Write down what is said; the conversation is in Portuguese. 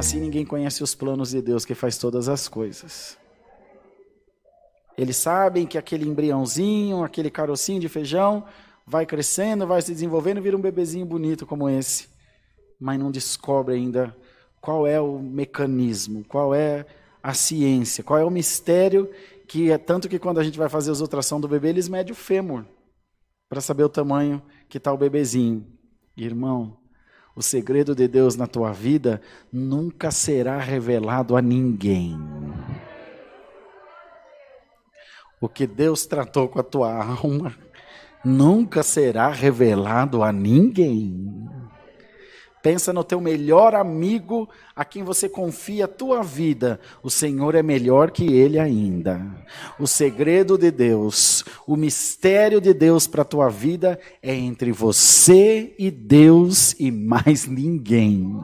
Assim ninguém conhece os planos de Deus que faz todas as coisas. Eles sabem que aquele embriãozinho, aquele carocinho de feijão vai crescendo, vai se desenvolvendo, vira um bebezinho bonito como esse, mas não descobre ainda qual é o mecanismo, qual é a ciência, qual é o mistério que é tanto que quando a gente vai fazer a ultrassom do bebê, eles medem o fêmur para saber o tamanho que está o bebezinho. Irmão, o segredo de Deus na tua vida nunca será revelado a ninguém. O que Deus tratou com a tua alma nunca será revelado a ninguém. Pensa no teu melhor amigo, a quem você confia a tua vida. O Senhor é melhor que ele ainda. O segredo de Deus, o mistério de Deus para a tua vida é entre você e Deus e mais ninguém.